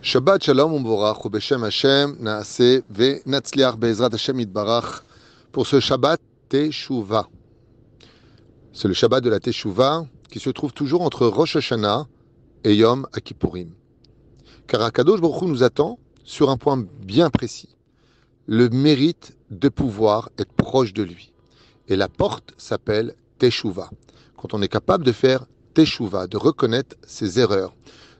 Shabbat Shalom Umborach ou Hashem Naase Ve Natzliach Be'ezrat Hashem Itbarach pour ce Shabbat Teshuvah. C'est le Shabbat de la Teshuvah qui se trouve toujours entre Rosh Hashanah et Yom Akipurim. Car Akadosh Baruch nous attend sur un point bien précis. Le mérite de pouvoir être proche de lui. Et la porte s'appelle Teshuvah. Quand on est capable de faire Teshuvah, de reconnaître ses erreurs,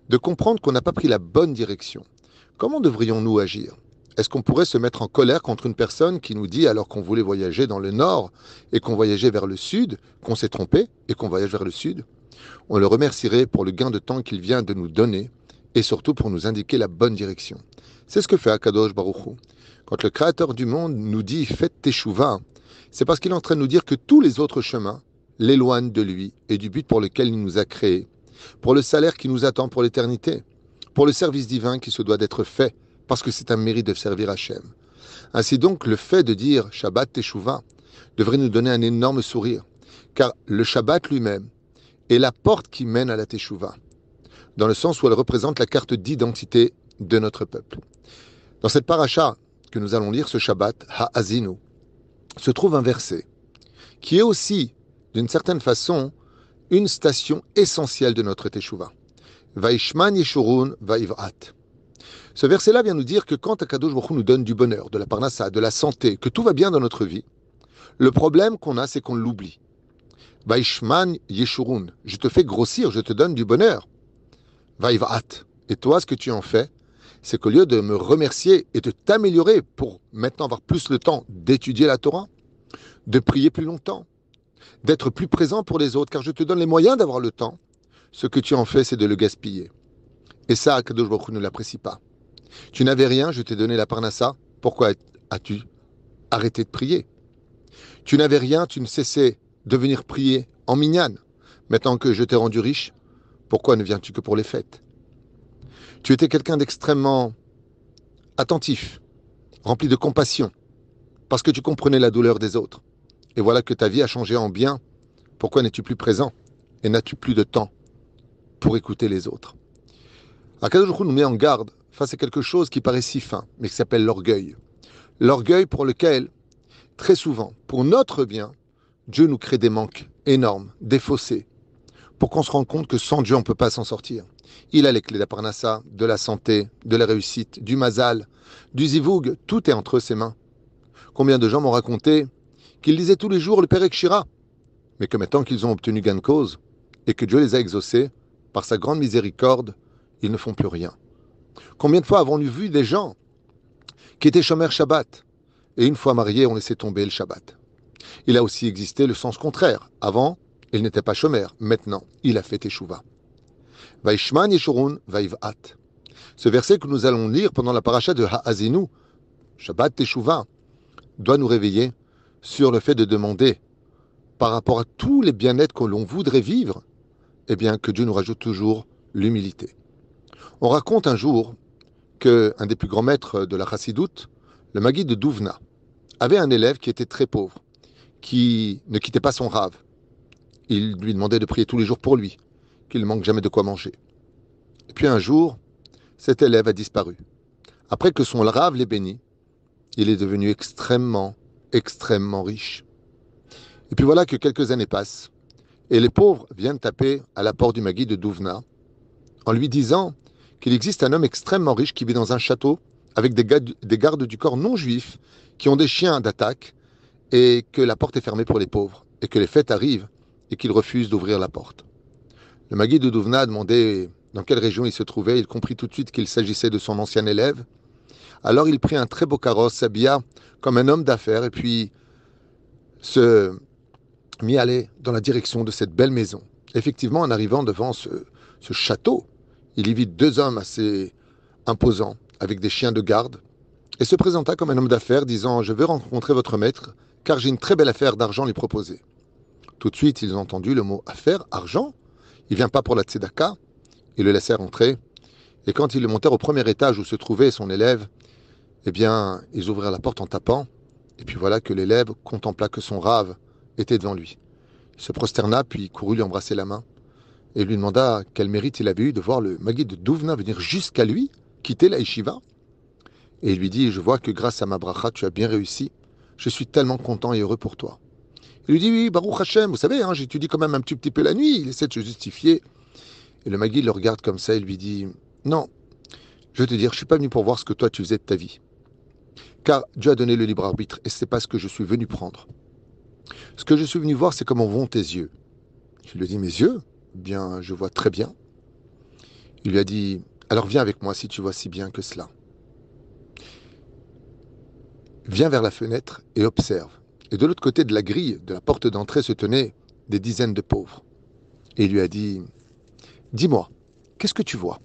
de comprendre qu'on n'a pas pris la bonne direction. Comment devrions-nous agir? Est-ce qu'on pourrait se mettre en colère contre une personne qui nous dit, alors qu'on voulait voyager dans le nord et qu'on voyageait vers le sud, qu'on s'est trompé et qu'on voyage vers le sud? On le remercierait pour le gain de temps qu'il vient de nous donner et surtout pour nous indiquer la bonne direction. C'est ce que fait Akadosh Baruchou. Quand le Créateur du monde nous dit faites teshuva, c'est parce qu'il est en train de nous dire que tous les autres chemins l'éloignent de lui et du but pour lequel il nous a créés pour le salaire qui nous attend pour l'éternité, pour le service divin qui se doit d'être fait, parce que c'est un mérite de servir Hachem. Ainsi donc, le fait de dire Shabbat Teshuvah devrait nous donner un énorme sourire, car le Shabbat lui-même est la porte qui mène à la Teshuvah, dans le sens où elle représente la carte d'identité de notre peuple. Dans cette paracha que nous allons lire ce Shabbat, Ha'azinu, se trouve un verset qui est aussi, d'une certaine façon, une station essentielle de notre Teshuvah. Vaishman Yeshurun Vaiv'at. Ce verset-là vient nous dire que quand Akadosh Baruch nous donne du bonheur, de la parnassa, de la santé, que tout va bien dans notre vie, le problème qu'on a, c'est qu'on l'oublie. Vaishman Yeshurun. Je te fais grossir, je te donne du bonheur. Vaiv'at. Et toi, ce que tu en fais, c'est qu'au lieu de me remercier et de t'améliorer pour maintenant avoir plus le temps d'étudier la Torah, de prier plus longtemps, d'être plus présent pour les autres, car je te donne les moyens d'avoir le temps. Ce que tu en fais, c'est de le gaspiller. Et ça, Akadosh Baruch ne l'apprécie pas. Tu n'avais rien, je t'ai donné la parnassa. Pourquoi as-tu arrêté de prier? Tu n'avais rien, tu ne cessais de venir prier en mignane. Maintenant que je t'ai rendu riche, pourquoi ne viens-tu que pour les fêtes? Tu étais quelqu'un d'extrêmement attentif, rempli de compassion, parce que tu comprenais la douleur des autres et voilà que ta vie a changé en bien, pourquoi n'es-tu plus présent et n'as-tu plus de temps pour écouter les autres? Akadosh nous met en garde face à quelque chose qui paraît si fin, mais qui s'appelle l'orgueil. L'orgueil pour lequel, très souvent, pour notre bien, Dieu nous crée des manques énormes, des fossés, pour qu'on se rende compte que sans Dieu, on ne peut pas s'en sortir. Il a les clés d'Aparnassa, de la santé, de la réussite, du mazal, du zivoug, tout est entre ses mains. Combien de gens m'ont raconté qu'ils lisaient tous les jours le Père Ekshira, mais que maintenant qu'ils ont obtenu gain de cause et que Dieu les a exaucés, par sa grande miséricorde, ils ne font plus rien. Combien de fois avons-nous vu des gens qui étaient chômeurs Shabbat et une fois mariés ont laissé tomber le Shabbat Il a aussi existé le sens contraire. Avant, il n'était pas chômeur. Maintenant, il a fait Teshuvah. Vaishman Yeshurun Vaiv'at. Ce verset que nous allons lire pendant la paracha de Ha'azinu, Shabbat Teshuvah, doit nous réveiller sur le fait de demander par rapport à tous les bien-être que l'on voudrait vivre, eh bien que Dieu nous rajoute toujours l'humilité. On raconte un jour que un des plus grands maîtres de la chassidoute, le Magui de Douvna, avait un élève qui était très pauvre, qui ne quittait pas son rave. Il lui demandait de prier tous les jours pour lui, qu'il ne manque jamais de quoi manger. Puis un jour, cet élève a disparu. Après que son rave l'ait béni, il est devenu extrêmement extrêmement riche. Et puis voilà que quelques années passent, et les pauvres viennent taper à la porte du Magui de Douvna en lui disant qu'il existe un homme extrêmement riche qui vit dans un château avec des, des gardes du corps non juifs qui ont des chiens d'attaque et que la porte est fermée pour les pauvres et que les fêtes arrivent et qu'ils refusent d'ouvrir la porte. Le Magui de Douvna a demandé dans quelle région il se trouvait. Il comprit tout de suite qu'il s'agissait de son ancien élève alors il prit un très beau carrosse, s'habilla comme un homme d'affaires et puis se mit à aller dans la direction de cette belle maison. Effectivement, en arrivant devant ce, château, il y vit deux hommes assez imposants avec des chiens de garde et se présenta comme un homme d'affaires disant Je veux rencontrer votre maître car j'ai une très belle affaire d'argent à lui proposer. Tout de suite, ils ont entendu le mot affaire, argent. Il vient pas pour la tzedaka. Ils le laissèrent entrer. Et quand ils le montèrent au premier étage où se trouvait son élève, eh bien, ils ouvrirent la porte en tapant, et puis voilà que l'élève contempla que son rave était devant lui. Il se prosterna, puis courut lui embrasser la main, et lui demanda quel mérite il avait eu de voir le Magui de Douvna venir jusqu'à lui quitter la yeshiva Et il lui dit, je vois que grâce à ma bracha, tu as bien réussi. Je suis tellement content et heureux pour toi. Il lui dit, oui, Baruch Hashem, vous savez, hein, j'étudie quand même un petit, petit peu la nuit. Il essaie de se justifier. Et le Magui le regarde comme ça et lui dit, non, je veux te dire, je suis pas venu pour voir ce que toi tu faisais de ta vie. Car Dieu a donné le libre arbitre et ce n'est pas ce que je suis venu prendre. Ce que je suis venu voir, c'est comment vont tes yeux. Je lui ai dit, mes yeux? Bien, je vois très bien. Il lui a dit, alors viens avec moi si tu vois si bien que cela. Viens vers la fenêtre et observe. Et de l'autre côté de la grille, de la porte d'entrée, se tenaient des dizaines de pauvres. Et il lui a dit, dis-moi, qu'est-ce que tu vois?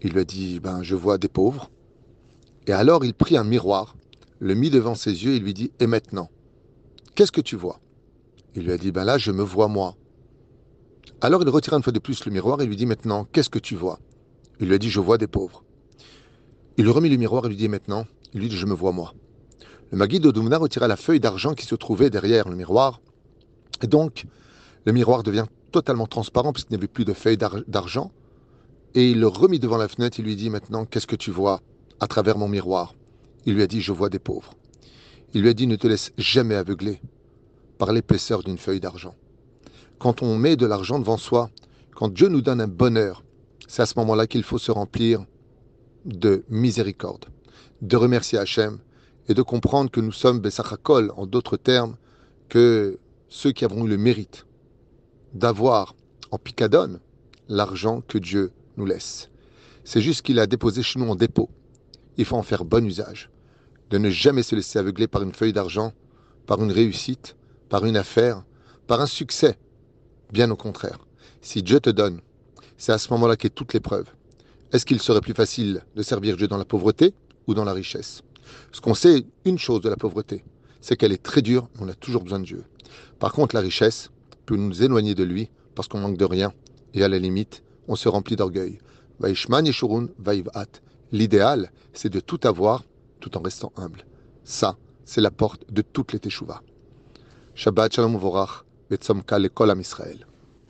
Il lui a dit, ben, je vois des pauvres. Et alors il prit un miroir, le mit devant ses yeux et lui dit, et maintenant, qu'est-ce que tu vois? Il lui a dit, ben là, je me vois moi. Alors il retira une fois de plus le miroir et lui dit, maintenant, qu'est-ce que tu vois? Il lui a dit, je vois des pauvres. Il remit le miroir et lui dit, maintenant, il lui dit, je me vois moi. Le Magui d'Odumna retira la feuille d'argent qui se trouvait derrière le miroir. Et donc, le miroir devient totalement transparent puisqu'il n'y avait plus de feuille d'argent. Et il le remit devant la fenêtre. Il lui dit maintenant, qu'est-ce que tu vois? À travers mon miroir Il lui a dit, je vois des pauvres. Il lui a dit, ne te laisse jamais aveugler par l'épaisseur d'une feuille d'argent. Quand on met de l'argent devant soi, quand Dieu nous donne un bonheur, c'est à ce moment-là qu'il faut se remplir de miséricorde, de remercier Hachem et de comprendre que nous sommes Bessachakol, en d'autres termes, que ceux qui avons eu le mérite d'avoir en picadone l'argent que Dieu nous laisse. C'est juste qu'il a déposé chez nous en dépôt. Il faut en faire bon usage, de ne jamais se laisser aveugler par une feuille d'argent, par une réussite, par une affaire, par un succès. Bien au contraire, si Dieu te donne, c'est à ce moment-là qu'est toute l'épreuve. Est-ce qu'il serait plus facile de servir Dieu dans la pauvreté ou dans la richesse? Ce qu'on sait, une chose de la pauvreté, c'est qu'elle est très dure, on a toujours besoin de Dieu. Par contre, la richesse peut nous éloigner de lui parce qu'on manque de rien. Et à la limite, on se remplit d'orgueil. L'idéal, c'est de tout avoir tout en restant humble. Ça, c'est la porte de toutes les teshuvah. Shabbat shalom vorach, betzomka lekol Israël.